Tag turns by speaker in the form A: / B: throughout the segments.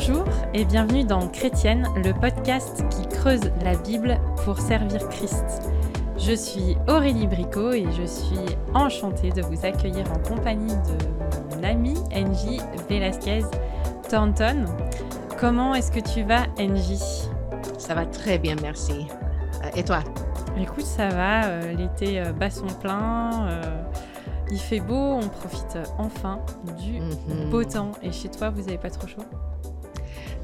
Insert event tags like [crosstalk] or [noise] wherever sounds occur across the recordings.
A: Bonjour et bienvenue dans Chrétienne, le podcast qui creuse la Bible pour servir Christ. Je suis Aurélie Bricot et je suis enchantée de vous accueillir en compagnie de mon ami NJ Velasquez Thornton. Comment est-ce que tu vas, NJ
B: Ça va très bien, merci. Euh, et toi?
A: Écoute, ça va. euh, L'été euh, bat son plein. euh, il fait beau. On profite enfin du
B: Mhm.
A: beau temps. Et chez toi, vous n'avez pas trop chaud?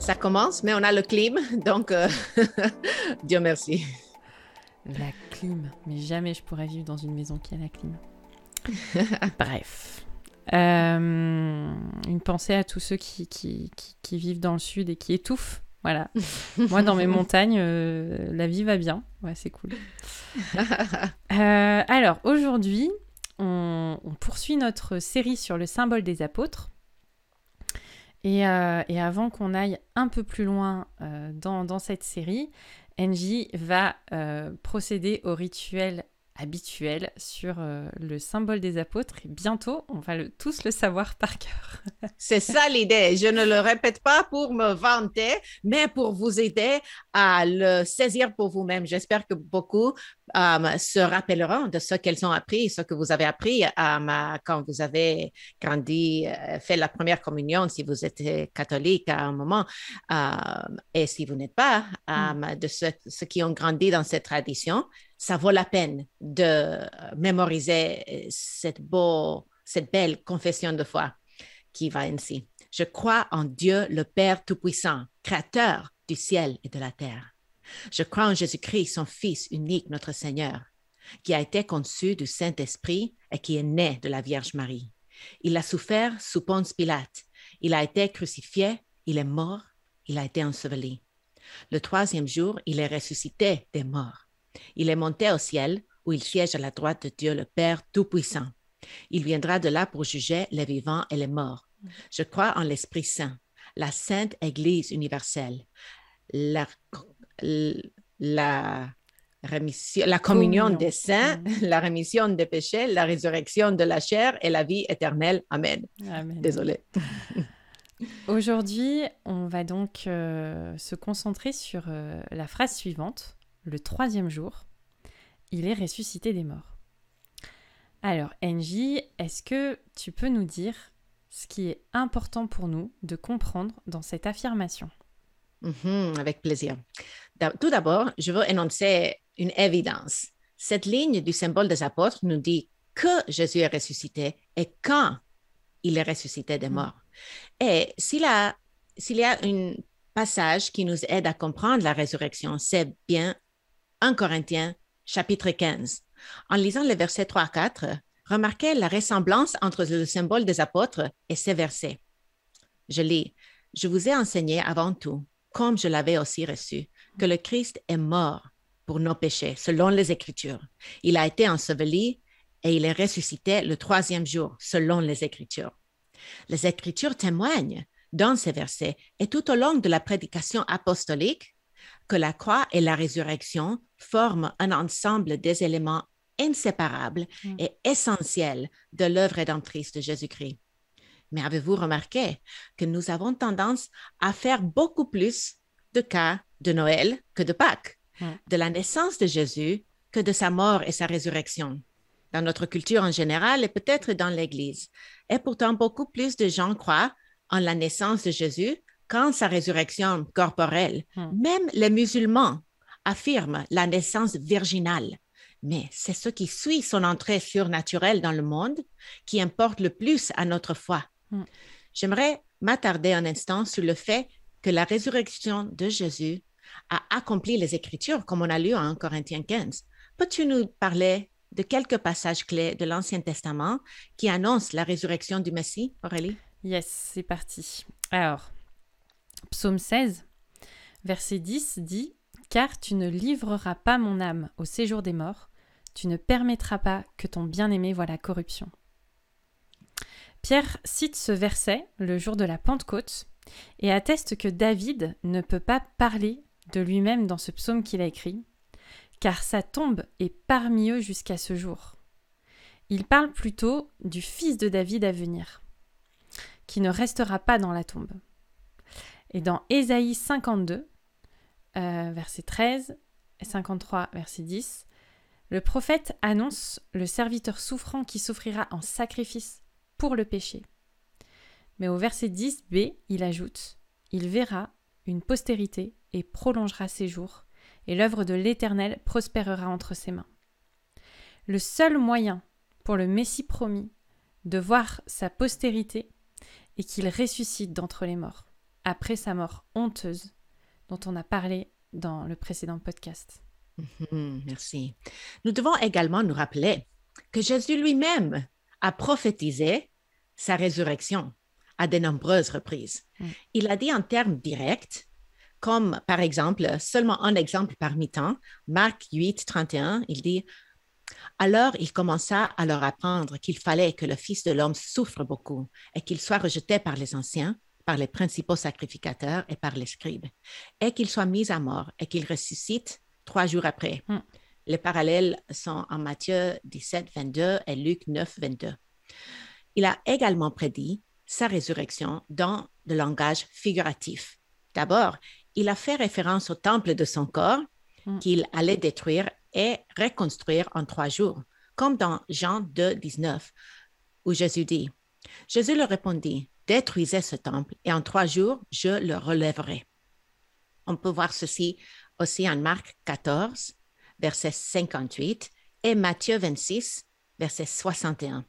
B: Ça commence, mais on a le clim, [laughs] donc euh, [laughs] Dieu merci.
A: La clim. Mais jamais je pourrais vivre dans une maison qui a la clim. [laughs] Bref. Euh, une pensée à tous ceux qui, qui, qui- qui vivent dans le sud et qui étouffent. Voilà. Moi, dans mes montagnes, euh, la vie va bien. Ouais, c'est cool. Alors, aujourd'hui, on, on poursuit notre série sur le symbole des apôtres. Et, euh, et avant qu'on aille un peu plus loin euh, dans, cette série, NJ va euh, procéder au rituel habituel sur euh, le symbole des apôtres. Et bientôt, on va le- tous le savoir par cœur. [laughs]
B: C'est ça l'idée. Je ne le répète pas pour me vanter, mais pour vous aider à le saisir pour vous-même. J'espère que beaucoup euh, se rappelleront de ce qu'elles ont appris, ce que vous avez appris euh, quand vous avez grandi, fait la première communion, si vous êtes catholique à un moment, et si vous n'êtes pas, euh, de ceux, ceux qui ont grandi dans cette tradition, ça vaut la peine de mémoriser euh, cette, beau, cette belle confession de foi qui va ainsi. Je crois en Dieu le Père Tout-Puissant, Créateur du ciel et de la terre. Je crois en Jésus-Christ, son Fils unique, notre Seigneur, qui a été conçu du Saint-Esprit et qui est né de la Vierge Marie. Il a souffert sous Ponce Pilate. Il a été crucifié, il est mort, il a été enseveli. Le troisième jour, il est ressuscité des morts. Il est monté au ciel où il siège à la droite de Dieu le Père Tout-Puissant. Il viendra de là pour juger les vivants et les morts. Je crois en l'Esprit Saint, la Sainte Église universelle, la, la, communion
A: Communion.
B: des saints, [laughs] la rémission des péchés, la résurrection de la chair et la vie éternelle. Amen.
A: Amen.
B: Désolée. [laughs]
A: Aujourd'hui, on va donc euh, se concentrer sur euh, la phrase suivante. Le troisième jour, il est ressuscité des morts. Alors, NJ, est-ce que tu peux nous dire ce qui est important pour nous de comprendre dans cette affirmation?
B: Mhm, avec plaisir. Tout d'abord, je veux énoncer une évidence. Cette ligne du symbole des apôtres nous dit que Jésus est ressuscité et quand il est ressuscité des
A: Mm.
B: morts. Et s'il a- s'il y a un passage qui nous aide à comprendre la résurrection, c'est bien 1 Corinthiens chapitre 15. En lisant les versets 3 à 4, remarquez la ressemblance entre le symbole des apôtres et ces versets. Je lis, Je vous ai enseigné avant tout, comme je l'avais aussi reçu, que le Christ est mort pour nos péchés, selon les Écritures. Il a été enseveli et il est ressuscité le troisième jour, selon les Écritures. Les Écritures témoignent dans ces versets et tout au long de la prédication apostolique que la croix et la résurrection forment un ensemble des éléments inséparables
A: Mm.
B: et essentiels de l'œuvre rédemptrice de Jésus-Christ. Mais avez-vous remarqué que nous avons tendance à faire beaucoup plus de cas de Noël que de Pâques,
A: Mm.
B: de la naissance de Jésus que de sa mort et sa résurrection, dans notre culture en général et peut-être dans l'Église. Et pourtant, beaucoup plus de gens croient en la naissance de Jésus qu'en sa résurrection corporelle.
A: Mm.
B: Même les musulmans affirment la naissance virginale. Mais c'est ce qui suit son entrée surnaturelle dans le monde qui importe le plus à notre foi.
A: Mm.
B: J'aimerais m'attarder un instant sur le fait que la résurrection de Jésus a accompli les Écritures, comme on a lu en 1 Corinthiens 15. Peux-tu nous parler de quelques passages clés de l'Ancien Testament qui annoncent la résurrection du Messie, Aurélie?
A: Yes, c'est parti. Alors, psaume 16, verset 10 dit Car tu ne livreras pas mon âme au séjour des morts, tu ne permettras pas que ton bien-aimé voie la corruption. Pierre cite ce verset le jour de la Pentecôte et atteste que David ne peut pas parler de lui-même dans ce psaume qu'il a écrit, car sa tombe est parmi eux jusqu'à ce jour. Il parle plutôt du fils de David à venir, qui ne restera pas dans la tombe. Et dans Ésaïe 52, euh, verset 13 et 53, verset 10, le prophète annonce le serviteur souffrant qui s'offrira en sacrifice pour le péché. Mais au verset 10b, il ajoute Il verra une postérité et prolongera ses jours, et l'œuvre de l'Éternel prospérera entre ses mains. Le seul moyen pour le Messie promis de voir sa postérité est qu'il ressuscite d'entre les morts, après sa mort honteuse dont on a parlé dans le précédent podcast.
B: Mhm, merci. Nous devons également nous rappeler que Jésus lui-même a prophétisé sa résurrection à de nombreuses reprises. Mm. Il a dit en termes directs, comme par exemple, seulement un exemple parmi tant, Marc 8, 31, il dit Alors il commença à leur apprendre qu'il fallait que le Fils de l'homme souffre beaucoup et qu'il soit rejeté par les anciens, par les principaux sacrificateurs et par les scribes, et qu'il soit mis à mort et qu'il ressuscite trois jours après. Mm. Les parallèles sont en Matthieu 17, 22 et Luc 9, 22. Il a également prédit sa résurrection dans le langage figuratif. D'abord, il a fait référence au temple de son corps mm. qu'il allait détruire et reconstruire en trois jours, comme dans Jean 2, 19, où Jésus dit, Jésus leur répondit, détruisez ce temple et en trois jours, je le relèverai. On peut voir ceci aussi en Marc 14, verset 58 et Matthieu 26, verset 61.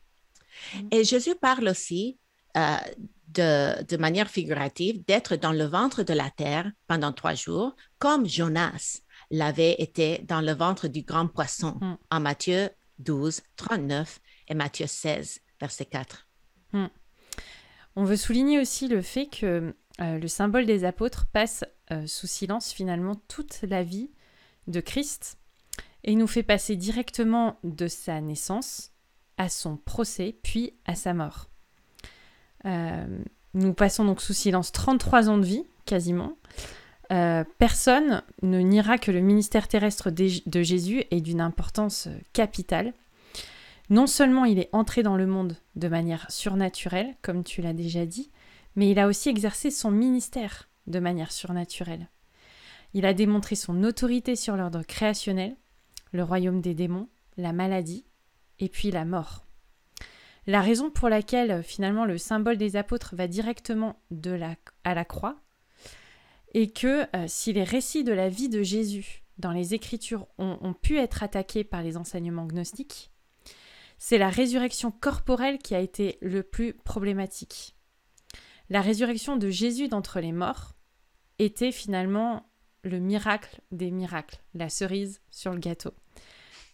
B: Mm. Et Jésus parle aussi euh, de, manière figurative d'être dans le ventre de la terre pendant trois jours, comme Jonas l'avait été dans le ventre du grand poisson mm. en Matthieu 12, 39 et Matthieu 16, verset 4. Mm.
A: On veut souligner aussi le fait que euh, le symbole des apôtres passe euh, sous silence finalement toute la vie de Christ et nous fait passer directement de sa naissance à son procès, puis à sa mort. Euh, nous passons donc sous silence 33 ans de vie, quasiment. personne ne niera que le ministère terrestre de Jésus est d'une importance capitale. Non seulement il est entré dans le monde de manière surnaturelle, comme tu l'as déjà dit, mais il a aussi exercé son ministère de manière surnaturelle. Il a démontré son autorité sur l'ordre créationnel, le royaume des démons, la maladie et puis la mort. La raison pour laquelle finalement le symbole des apôtres va directement à la croix est que euh, si les récits de la vie de Jésus dans les Écritures ont pu être attaqués par les enseignements gnostiques, c'est la résurrection corporelle qui a été le plus problématique la résurrection de Jésus d'entre les morts était finalement le miracle des miracles, la cerise sur le gâteau.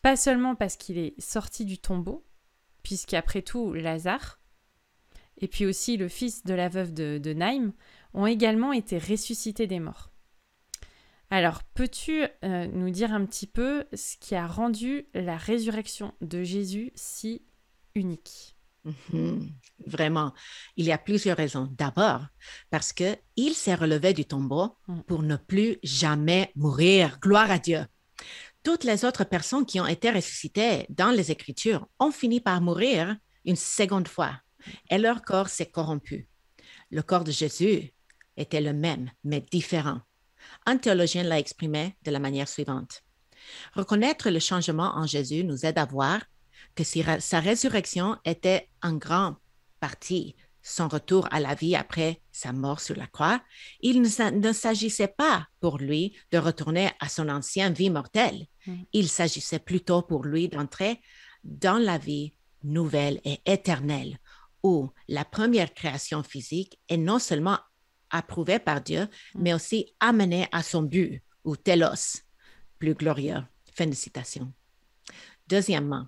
A: Pas seulement parce qu'il est sorti du tombeau, puisqu'après tout, Lazare, et puis aussi le fils de la veuve de, de Naïm, ont également été ressuscités des morts. Alors, peux-tu euh, nous dire un petit peu ce qui a rendu la résurrection de Jésus si unique?
B: Mhm. Vraiment, il y a plusieurs raisons. D'abord, parce que il s'est relevé du tombeau mm. pour ne plus jamais mourir. Gloire à Dieu. Toutes les autres personnes qui ont été ressuscitées dans les Écritures ont fini par mourir une seconde fois et leur corps s'est corrompu. Le corps de Jésus était le même, mais différent. Un théologien l'a exprimé de la manière suivante. Reconnaître le changement en Jésus nous aide à voir que sa résurrection était en grande partie son retour à la vie après sa mort sur la croix, il ne, s'agissait pas pour lui de retourner à son ancienne vie mortelle. Mm. Il s'agissait plutôt pour lui d'entrer dans la vie nouvelle et éternelle, où la première création physique est non seulement approuvée par Dieu, mm. mais aussi amenée à son but, ou telos, plus glorieux. Fin de citation. Deuxièmement,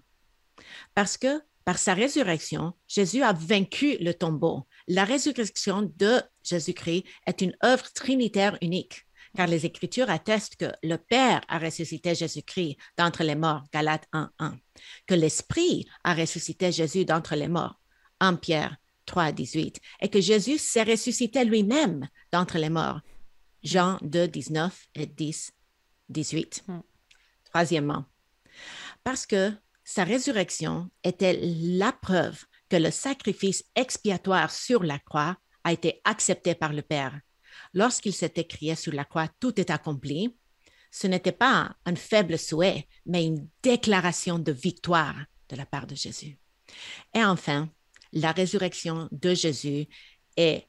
B: parce que par sa résurrection, Jésus a vaincu le tombeau. La résurrection de Jésus-Christ est une œuvre trinitaire unique, car les Écritures attestent que le Père a ressuscité Jésus-Christ d'entre les morts, Galates 1.1, que l'Esprit a ressuscité Jésus d'entre les morts, 1 Pierre 3, 18, et que Jésus s'est ressuscité lui-même d'entre les morts, Jean 2, 19 et 10, 18. Hmm. Troisièmement, parce que sa résurrection était la preuve que le sacrifice expiatoire sur la croix a été accepté par le Père. lorsqu'il s'est écrié sur la croix, tout est accompli, ce n'était pas un faible souhait, mais une déclaration de victoire de la part de Jésus. Et enfin, la résurrection de Jésus est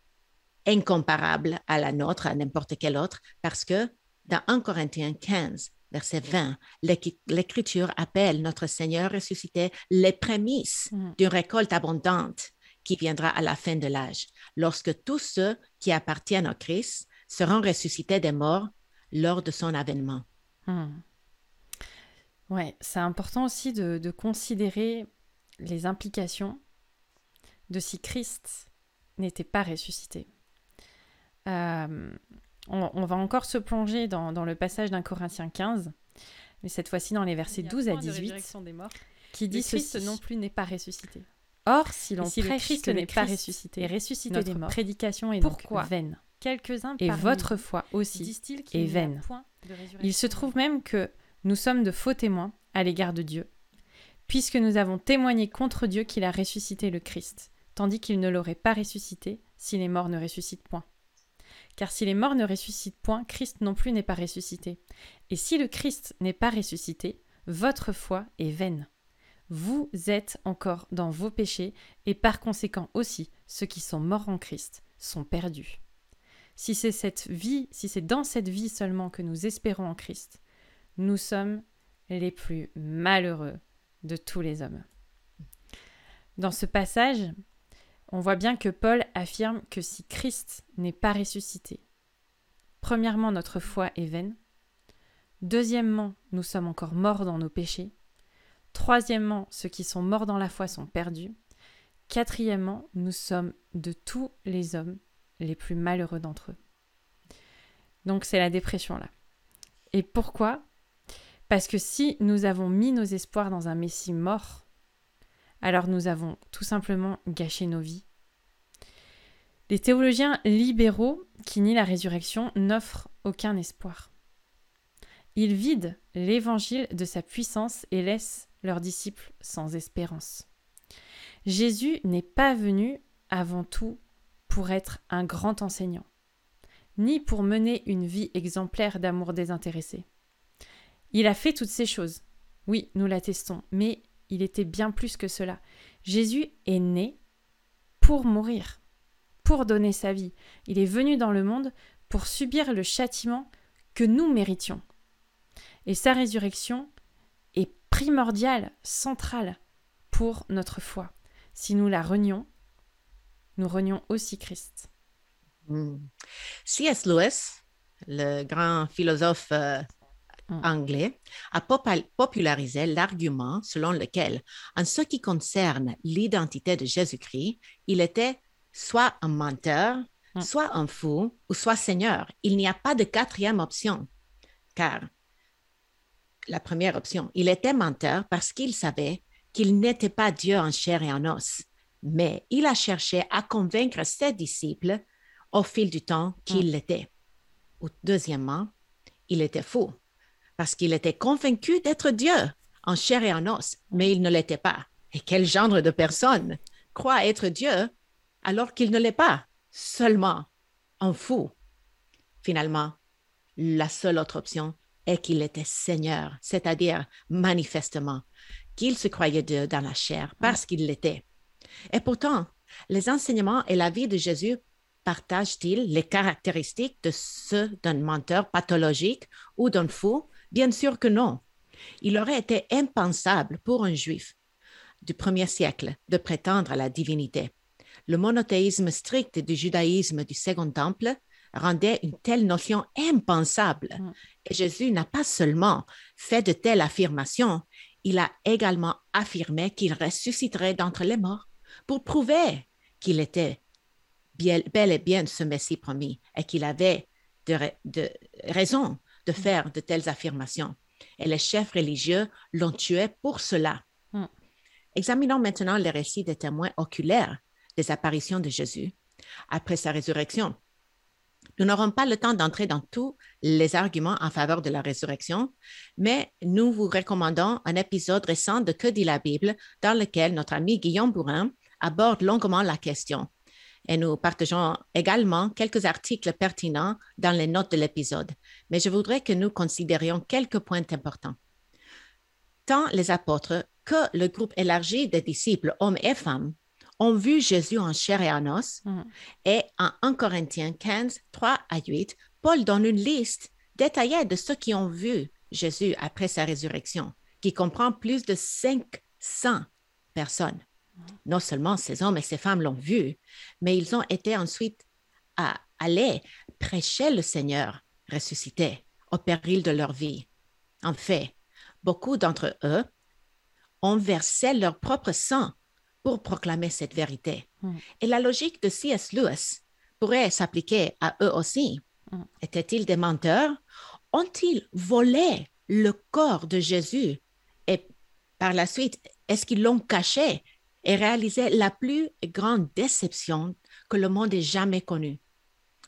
B: incomparable à la nôtre, à n'importe quelle autre, parce que dans 1 Corinthiens 15, verset 20, l'Écriture appelle notre Seigneur ressuscité les prémices mm. d'une récolte abondante qui viendra à la fin de l'âge, lorsque tous ceux qui appartiennent au Christ seront ressuscités des morts lors de son avènement.
A: Mm. Ouais, c'est important aussi de, considérer les implications de si Christ n'était pas ressuscité. Euh, on, va encore se plonger dans, le passage d'un Corinthiens 15, mais cette fois-ci dans les versets 12 à 18, qui dit Christ non plus n'est pas ressuscité. Or, si l'on si prêche Christ n'est pas ressuscité, et ressuscité des morts, prédication est Pourquoi donc vaine. Quelques-uns et votre foi aussi est vaine. Il se trouve même que nous sommes de faux témoins à l'égard de Dieu, puisque nous avons témoigné contre Dieu qu'il a ressuscité le Christ, tandis qu'il ne l'aurait pas ressuscité si les morts ne ressuscitent point. Car si les morts ne ressuscitent point, Christ non plus n'est pas ressuscité. Et si le Christ n'est pas ressuscité, votre foi est vaine. Vous êtes encore dans vos péchés, et par conséquent aussi ceux qui sont morts en Christ sont perdus. Si c'est cette vie, si c'est dans cette vie seulement que nous espérons en Christ, nous sommes les plus malheureux de tous les hommes. Dans ce passage, on voit bien que Paul affirme que si Christ n'est pas ressuscité, premièrement, notre foi est vaine. Deuxièmement, nous sommes encore morts dans nos péchés. Troisièmement, ceux qui sont morts dans la foi sont perdus. Quatrièmement, nous sommes de tous les hommes les plus malheureux d'entre eux. Donc c'est la dépression là. Et pourquoi? Parce que si nous avons mis nos espoirs dans un Messie mort, alors nous avons tout simplement gâché nos vies. Les théologiens libéraux qui nient la résurrection n'offrent aucun espoir. Ils vident l'évangile de sa puissance et laissent leurs disciples sans espérance. Jésus n'est pas venu avant tout pour être un grand enseignant, ni pour mener une vie exemplaire d'amour désintéressé. Il a fait toutes ces choses, oui, nous l'attestons, mais il était bien plus que cela. Jésus est né pour mourir, pour donner sa vie. Il est venu dans le monde pour subir le châtiment que nous méritions. Et sa résurrection est primordiale, centrale pour notre foi. Si nous la renions, nous renions aussi Christ.
B: Hmm. C.S. Lewis, le grand philosophe euh. Anglais a popularisé l'argument selon lequel, en ce qui concerne l'identité de Jésus-Christ, il était soit un menteur, mm. soit un fou, ou soit Seigneur. Il n'y a pas de quatrième option, car la première option, il était menteur parce qu'il savait qu'il n'était pas Dieu en chair et en os, mais il a cherché à convaincre ses disciples au fil du temps qu'il mm. l'était. Ou deuxièmement, il était fou parce qu'il était convaincu d'être Dieu en chair et en os, mais il ne l'était pas. Et quel genre de personne croit être Dieu alors qu'il ne l'est pas, seulement un fou? Finalement, la seule autre option est qu'il était Seigneur, c'est-à-dire manifestement qu'il se croyait Dieu dans la chair parce qu'il l'était. Et pourtant, les enseignements et la vie de Jésus partagent-ils les caractéristiques de ceux d'un menteur pathologique ou d'un fou? Bien sûr que non. Il aurait été impensable pour un juif du premier siècle de prétendre à la divinité. Le monothéisme strict du judaïsme du Second Temple rendait une telle notion impensable. Mm. Et Jésus n'a pas seulement fait de telles affirmations, il a également affirmé qu'il ressusciterait d'entre les morts pour prouver qu'il était bel et bien ce Messie promis et qu'il avait de, de raison de mm. faire de telles affirmations. Et les chefs religieux l'ont tué pour cela. Mm. Examinons maintenant les récits des témoins oculaires des apparitions de Jésus après sa résurrection. Nous n'aurons pas le temps d'entrer dans tous les arguments en faveur de la résurrection, mais nous vous recommandons un épisode récent de Que dit la Bible dans lequel notre ami Guillaume Bourrin aborde longuement la question. Et nous partageons également quelques articles pertinents dans les notes de l'épisode, mais je voudrais que nous considérions quelques points importants. Tant les apôtres que le groupe élargi des disciples, hommes et femmes, ont vu Jésus en chair et en os,
A: Mm.
B: et en 1 Corinthiens 15, 3 à 8, Paul donne une liste détaillée de ceux qui ont vu Jésus après sa résurrection, qui comprend plus de 500 personnes. Non seulement ces hommes et ces femmes l'ont vu, mais ils ont été ensuite à aller prêcher le Seigneur ressuscité au péril de leur vie. En fait, beaucoup d'entre eux ont versé leur propre sang pour proclamer cette vérité.
A: Mm.
B: Et la logique de C.S. Lewis pourrait s'appliquer à eux aussi.
A: Mm.
B: Étaient-ils des menteurs? Ont-ils volé le corps de Jésus et par la suite, est-ce qu'ils l'ont caché et réalisé la plus grande déception que le monde ait jamais connue?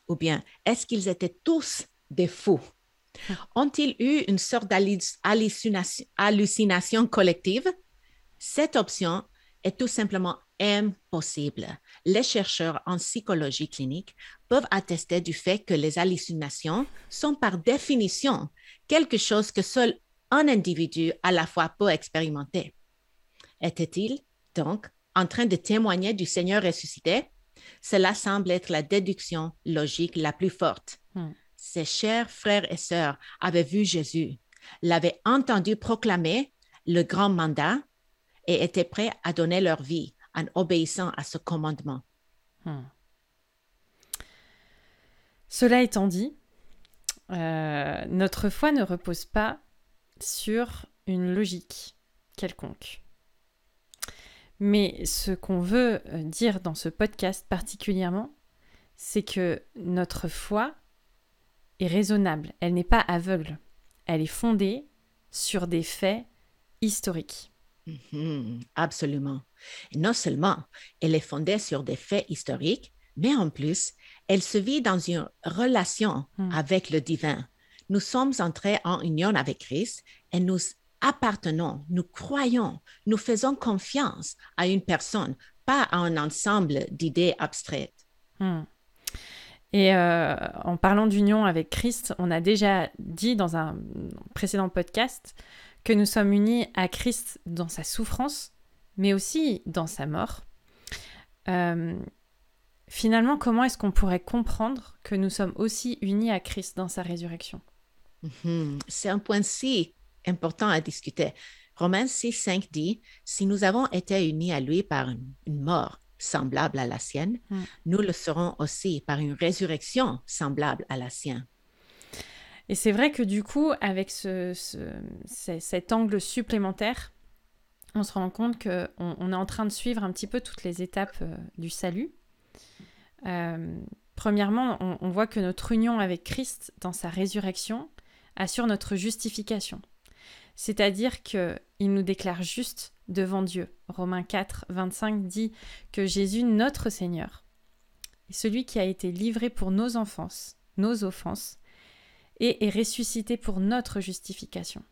B: Ou bien, est-ce qu'ils étaient tous des fous? [laughs] Ont-ils eu une sorte d'hallucination hallucination collective? Cette option est tout simplement impossible. Les chercheurs en psychologie clinique peuvent attester du fait que les hallucinations sont par définition quelque chose que seul un individu à la fois peut expérimenter. Était-il donc en train de témoigner du Seigneur ressuscité? Cela semble être la déduction logique la plus forte.
A: Hmm.
B: Ses chers frères et sœurs avaient vu Jésus, l'avaient entendu proclamer le grand mandat et étaient prêts à donner leur vie en obéissant à ce commandement.
A: Hmm. Cela étant dit, euh, notre foi ne repose pas sur une logique quelconque. Mais ce qu'on veut euh, dire dans ce podcast particulièrement, c'est que notre foi est raisonnable, elle n'est pas aveugle, elle est fondée sur des faits historiques.
B: Mhm, absolument. Et non seulement elle est fondée sur des faits historiques, mais en plus, elle se vit dans une relation
A: Hmm.
B: avec le divin. Nous sommes entrés en union avec Christ et nous appartenons, nous croyons, nous faisons confiance à une personne, pas à un ensemble d'idées abstraites.
A: Hmm. Et euh, en parlant d'union avec Christ, on a déjà dit dans un précédent podcast que nous sommes unis à Christ dans sa souffrance, mais aussi dans sa mort. Euh, finalement, comment est-ce qu'on pourrait comprendre que nous sommes aussi unis à Christ dans sa résurrection?
B: Mhm. C'est un point si important à discuter. Romains 6, 5 dit, si nous avons été unis à lui par une, une mort semblable à la sienne,
A: Mm.
B: nous le serons aussi par une résurrection semblable à la sienne.
A: Et c'est vrai que du coup, avec ce, ce- ce- cet angle supplémentaire, on se rend compte qu'on on est en train de suivre un petit peu toutes les étapes euh, du salut. Euh, premièrement, on, on voit que notre union avec Christ dans sa résurrection assure notre justification. C'est-à-dire qu'il nous déclare juste devant Dieu. Romains 4, 25 dit que Jésus, notre Seigneur, est celui qui a été livré pour nos enfances, nos offenses, et est ressuscité pour notre justification.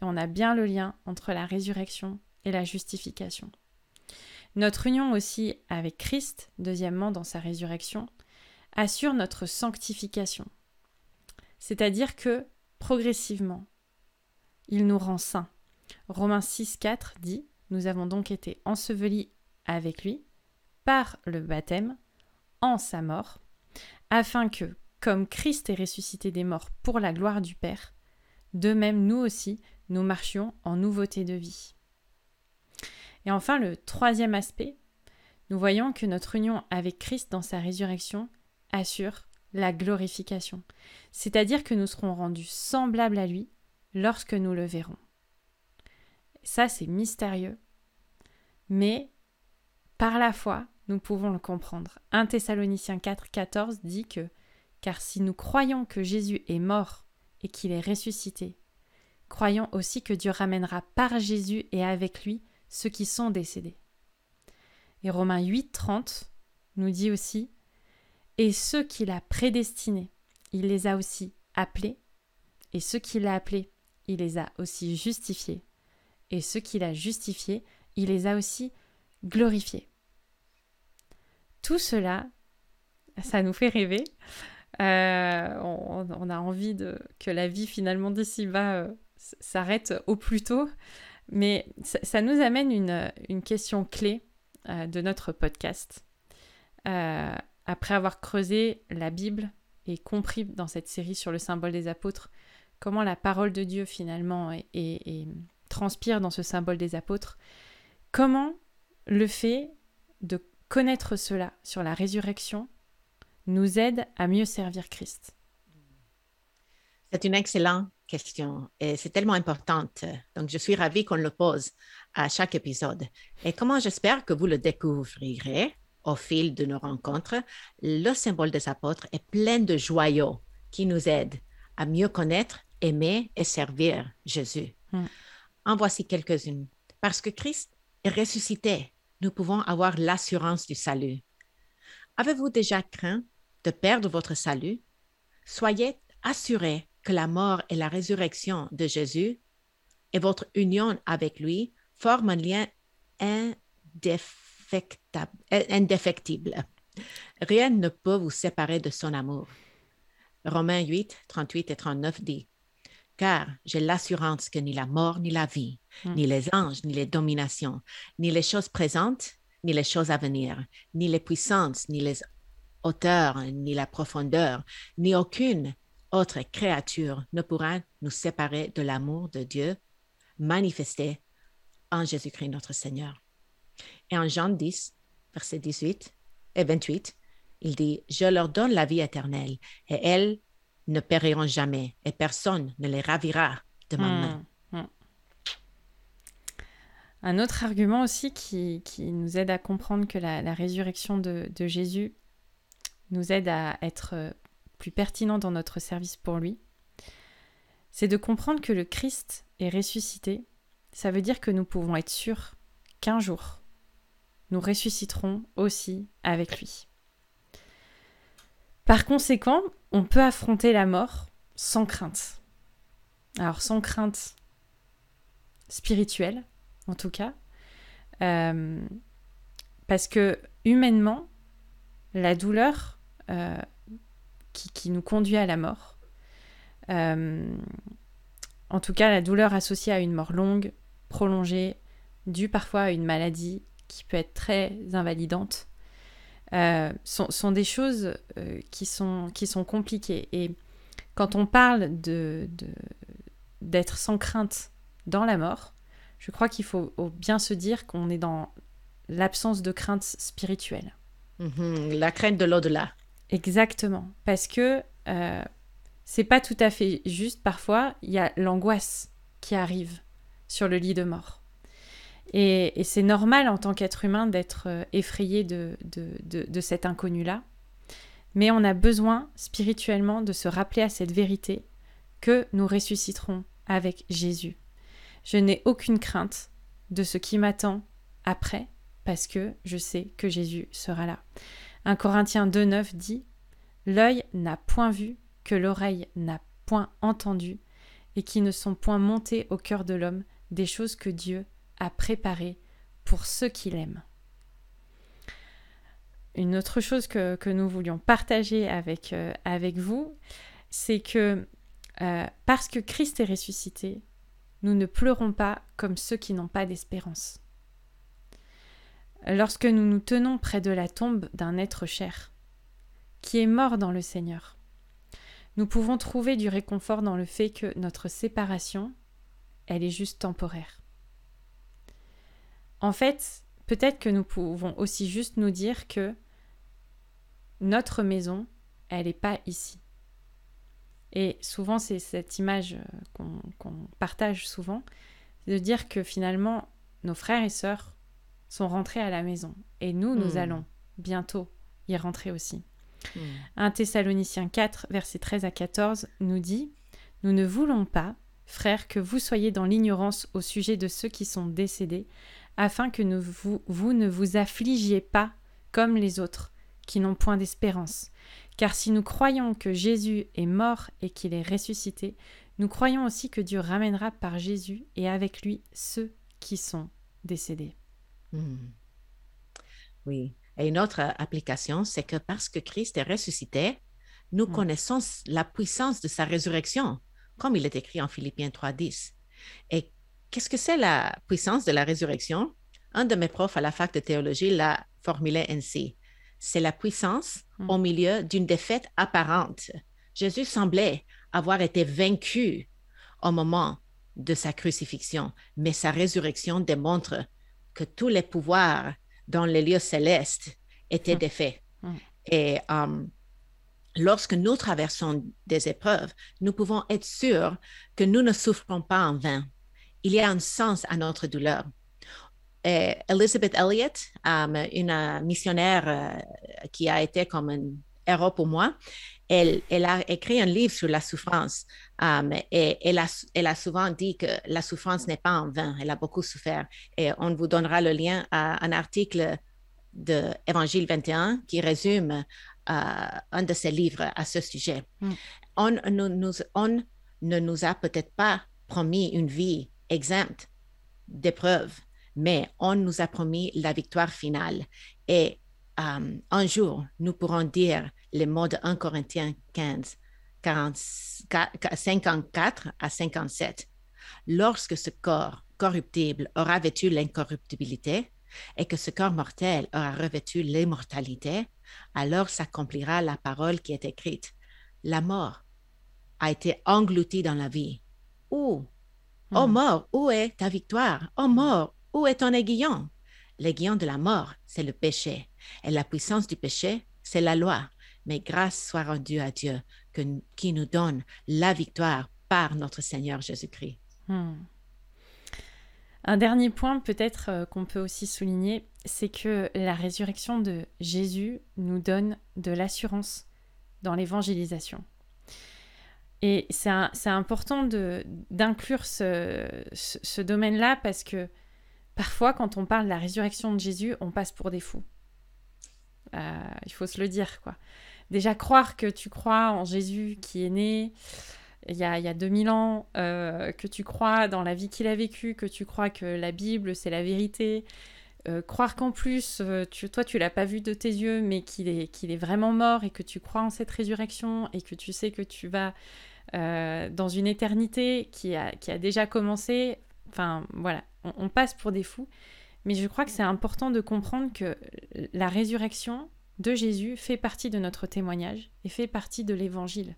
A: On a bien le lien entre la résurrection et la justification. Notre union aussi avec Christ, deuxièmement dans sa résurrection, assure notre sanctification. C'est-à-dire que progressivement, il nous rend saints. Romains 6, 4 dit Nous avons donc été ensevelis avec lui par le baptême en sa mort, afin que, comme Christ est ressuscité des morts pour la gloire du Père, de même nous aussi, nous marchions en nouveauté de vie. Et enfin, le troisième aspect, nous voyons que notre union avec Christ dans sa résurrection assure la glorification, c'est-à-dire que nous serons rendus semblables à lui lorsque nous le verrons. Ça, c'est mystérieux, mais par la foi, nous pouvons le comprendre. 1 Thessaloniciens 4, 14 dit que car si nous croyons que Jésus est mort et qu'il est ressuscité, croyons aussi que Dieu ramènera par Jésus et avec lui ceux qui sont décédés. Et Romains 8, 30 nous dit aussi Et ceux qu'il a prédestinés, il les a aussi appelés, et ceux qu'il a appelés, il les a aussi justifiés, et ceux qu'il a justifiés, il les a aussi glorifiés. tout cela, ça nous fait rêver. Euh, on, a envie que la vie finalement d'ici-bas euh, s'arrête au plus tôt. Mais ça, nous amène une, une question clé euh, de notre podcast. après avoir creusé la Bible et compris dans cette série sur le symbole des apôtres comment la parole de Dieu finalement et transpire dans ce symbole des apôtres, comment le fait de connaître cela sur la résurrection nous aide à mieux servir Christ?
B: C'est une excellente question et c'est tellement importante. Donc, je suis ravie qu'on le pose à chaque épisode. Et comment j'espère que vous le découvrirez au fil de nos rencontres, le symbole des apôtres est plein de joyaux qui nous aident à mieux connaître, aimer et servir Jésus. Hmm. En voici quelques-unes. Parce que Christ est ressuscité, nous pouvons avoir l'assurance du salut. Avez-vous déjà craint de perdre votre salut, soyez assurés que la mort et la résurrection de Jésus et votre union avec lui forment un lien indéfectible. Rien ne peut vous séparer de son amour. Romains 8, 38 et 39 dit Car j'ai l'assurance que ni la mort, ni la vie, hmm. ni les anges, ni les dominations, ni les choses présentes, ni les choses à venir, ni les puissances, ni les hauteur, ni la profondeur, ni aucune autre créature ne pourra nous séparer de l'amour de Dieu manifesté en Jésus-Christ notre Seigneur. Et en Jean 10, verset 18 et 28, il dit, Je leur donne la vie éternelle, et elles ne périront jamais, et personne ne les ravira de ma. Hmm, hmm.
A: Un autre argument aussi qui, nous aide à comprendre que la, résurrection de, de Jésus nous aide à être plus pertinent dans notre service pour lui, c'est de comprendre que le Christ est ressuscité. Ça veut dire que nous pouvons être sûrs qu'un jour, nous ressusciterons aussi avec lui. Par conséquent, on peut affronter la mort sans crainte. Alors sans crainte spirituelle, en tout cas, euh, parce que humainement, la douleur euh, qui, nous conduit à la mort. Euh, en tout cas, la douleur associée à une mort longue, prolongée, due parfois à une maladie qui peut être très invalidante, euh, sont, des choses qui, sont, qui sont compliquées. Et quand on parle de, d'être sans crainte dans la mort, je crois qu'il faut bien se dire qu'on est dans l'absence de crainte spirituelle.
B: Mhm, la crainte de l'au-delà.
A: Exactement. Parce que euh, c'est pas tout à fait juste. Parfois, il y a l'angoisse qui arrive sur le lit de mort. Et, c'est normal en tant qu'être humain d'être euh, effrayé de, de, cet inconnu-là. Mais on a besoin spirituellement de se rappeler à cette vérité que nous ressusciterons avec Jésus. Je n'ai aucune crainte de ce qui m'attend après parce que je sais que Jésus sera là. 1 Corinthiens 2.9 dit L'œil n'a point vu, que l'oreille n'a point entendu, et qui ne sont point montées au cœur de l'homme des choses que Dieu a préparées pour ceux qui l'aiment. Une autre chose que, nous voulions partager avec, euh, avec vous, c'est que euh, parce que Christ est ressuscité, nous ne pleurons pas comme ceux qui n'ont pas d'espérance. Lorsque nous nous tenons près de la tombe d'un être cher, qui est mort dans le Seigneur, nous pouvons trouver du réconfort dans le fait que notre séparation, elle est juste temporaire. En fait, peut-être que nous pouvons aussi juste nous dire que notre maison, elle n'est pas ici. Et souvent, c'est cette image euh, qu'on partage souvent, de dire que finalement, nos frères et sœurs sont rentrés à la maison. Et nous, nous hmm. allons bientôt y rentrer aussi. Hmm. Un Thessaloniciens 4, versets 13 à 14 nous dit Nous ne voulons pas, frères, que vous soyez dans l'ignorance au sujet de ceux qui sont décédés, afin que vous, vous ne vous affligiez pas comme les autres, qui n'ont point d'espérance. Car si nous croyons que Jésus est mort et qu'il est ressuscité, nous croyons aussi que Dieu ramènera par Jésus et avec lui ceux qui sont décédés.
B: Hmm. Oui, Et une autre application, c'est que parce que Christ est ressuscité, nous
A: Mm.
B: connaissons la puissance de sa résurrection, comme il est écrit en Philippiens 3.10. Et qu'est-ce que c'est la puissance de la résurrection? Un de mes profs à la fac de théologie l'a formulé ainsi. C'est la puissance
A: Mm.
B: au milieu d'une défaite apparente. Jésus semblait avoir été vaincu au moment de sa crucifixion, mais sa résurrection démontre que tous les pouvoirs dans les lieux célestes étaient
A: Mm.
B: défaits.
A: Mm.
B: Et euh, lorsque nous traversons des épreuves, nous pouvons être sûrs que nous ne souffrons pas en vain. Il y a un sens à notre douleur. Et Elizabeth Elliot, euh, une euh, missionnaire euh, qui a été comme un héros pour moi, elle, elle a écrit un livre sur la souffrance um, et elle a, elle a, souvent dit que la souffrance n'est pas en vain. Elle a beaucoup souffert. Et on vous donnera le lien à un article de Évangile 21 qui résume euh, un de ses livres à ce sujet.
A: Mm.
B: On, nous, nous, on ne nous a peut-être pas promis une vie exempte d'épreuves, mais on nous a promis la victoire finale. Et um, un jour, nous pourrons dire les mots de 1 Corinthiens 15, 40, 54 à 57. Lorsque ce corps corruptible aura vêtu l'incorruptibilité et que ce corps mortel aura revêtu l'immortalité, alors s'accomplira la parole qui est écrite. La mort a été engloutie dans la vie. Où,
A: Mm.
B: oh mort, où est ta victoire? Oh mort, où est ton aiguillon? L'aiguillon de la mort, c'est le péché. Et la puissance du péché, c'est la loi. Mais grâce soit rendue à Dieu que, qui nous donne la victoire par notre Seigneur Jésus-Christ.
A: Hmm. Un dernier point peut-être euh, qu'on peut aussi souligner, c'est que la résurrection de Jésus nous donne de l'assurance dans l'évangélisation. Et c'est important d'inclure ce, domaine-là parce que parfois quand on parle de la résurrection de Jésus, on passe pour des fous. Euh, il faut se le dire, quoi. Déjà, croire que tu crois en Jésus qui est né il y a, il y a 2000 ans, euh, que tu crois dans la vie qu'il a vécue, que tu crois que la Bible, c'est la vérité, euh, croire qu'en plus, tu, toi, tu l'as pas vu de tes yeux, mais qu'il est, qu'il est vraiment mort et que tu crois en cette résurrection et que tu sais que tu vas dans une éternité qui a, déjà commencé. Enfin, voilà, on, on passe pour des fous. Mais je crois que c'est important de comprendre que la résurrection de Jésus fait partie de notre témoignage et fait partie de l'évangile.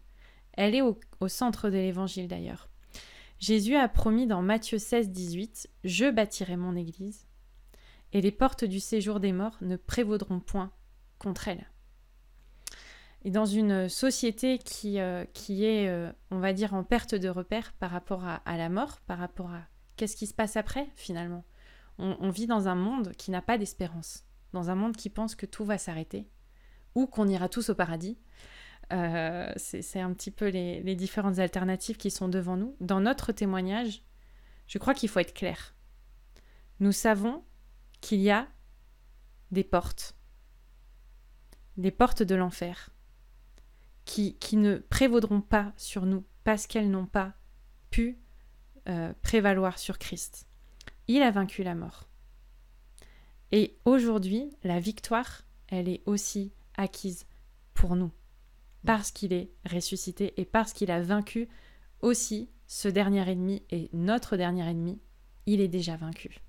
A: Elle est au, au centre de l'évangile d'ailleurs. Jésus a promis dans Matthieu 16, 18 Je bâtirai mon église, et les portes du séjour des morts ne prévaudront point contre elle. Et dans une société qui, euh, qui est, euh, on va dire, en perte de repère par rapport à, la mort, par rapport à qu'est-ce qui se passe après finalement, on, vit dans un monde qui n'a pas d'espérance, dans un monde qui pense que tout va s'arrêter, ou qu'on ira tous au paradis. Euh, c'est c'est un petit peu les, les différentes alternatives qui sont devant nous. Dans notre témoignage, je crois qu'il faut être clair. Nous savons qu'il y a des portes, des portes de l'enfer, qui, ne prévaudront pas sur nous parce qu'elles n'ont pas pu euh, prévaloir sur Christ. Il a vaincu la mort. Et aujourd'hui, la victoire, elle est aussi acquise pour nous parce qu'il est ressuscité et parce qu'il a vaincu aussi ce dernier ennemi et notre dernier ennemi, il est déjà vaincu.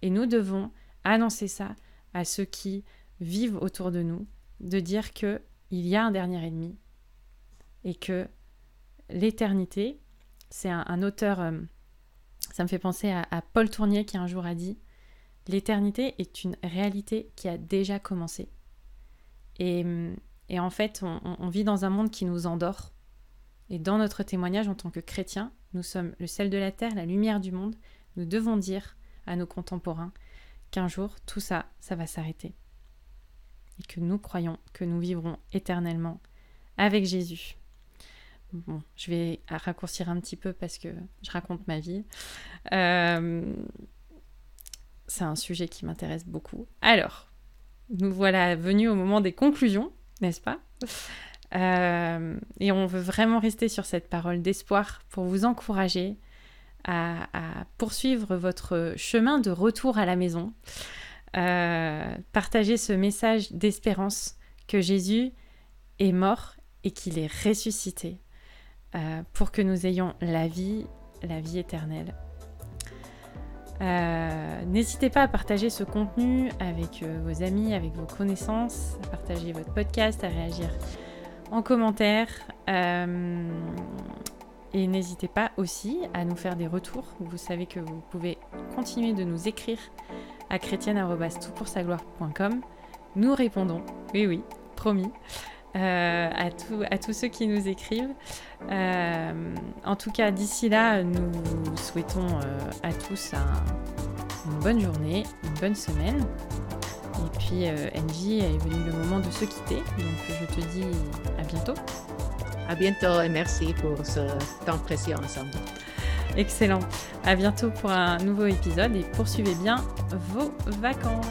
A: Et nous devons annoncer ça à ceux qui vivent autour de nous, de dire que il y a un dernier ennemi et que l'éternité, c'est un, auteur, euh, ça me fait penser à, Paul Tournier qui un jour a dit, l'éternité est une réalité qui a déjà commencé. Et et en fait, on, vit dans un monde qui nous endort. Et dans notre témoignage en tant que chrétiens, nous sommes le sel de la terre, la lumière du monde. Nous devons dire à nos contemporains qu'un jour, tout ça, ça va s'arrêter. Et que nous croyons que nous vivrons éternellement avec Jésus. Bon, je vais raccourcir un petit peu parce que je raconte ma vie. Euh, c'est un sujet qui m'intéresse beaucoup. Alors, nous voilà venus au moment des conclusions n'est-ce pas? Euh, Et on veut vraiment rester sur cette parole d'espoir pour vous encourager à, à, poursuivre votre chemin de retour à la maison. partager ce message d'espérance que Jésus est mort et qu'il est ressuscité pour que nous ayons la vie, la vie éternelle. Euh, n'hésitez pas à partager ce contenu avec euh, vos amis, avec vos connaissances, à partager votre podcast, à réagir en commentaire. Euh, et n'hésitez pas aussi à nous faire des retours. Vous savez que vous pouvez continuer de nous écrire à chrétienne.toutpoursagloire.com. Nous répondons, oui oui, promis. Euh, à, à, tous ceux qui nous écrivent. Euh, en tout cas, d'ici là, nous souhaitons euh, à tous une bonne journée, une bonne semaine. Et puis, Angie, est venu le moment de se quitter. Donc, je te dis à bientôt.
B: À bientôt et merci pour ce temps précieux ensemble.
A: Excellent. À bientôt pour un nouveau épisode et poursuivez bien vos vacances.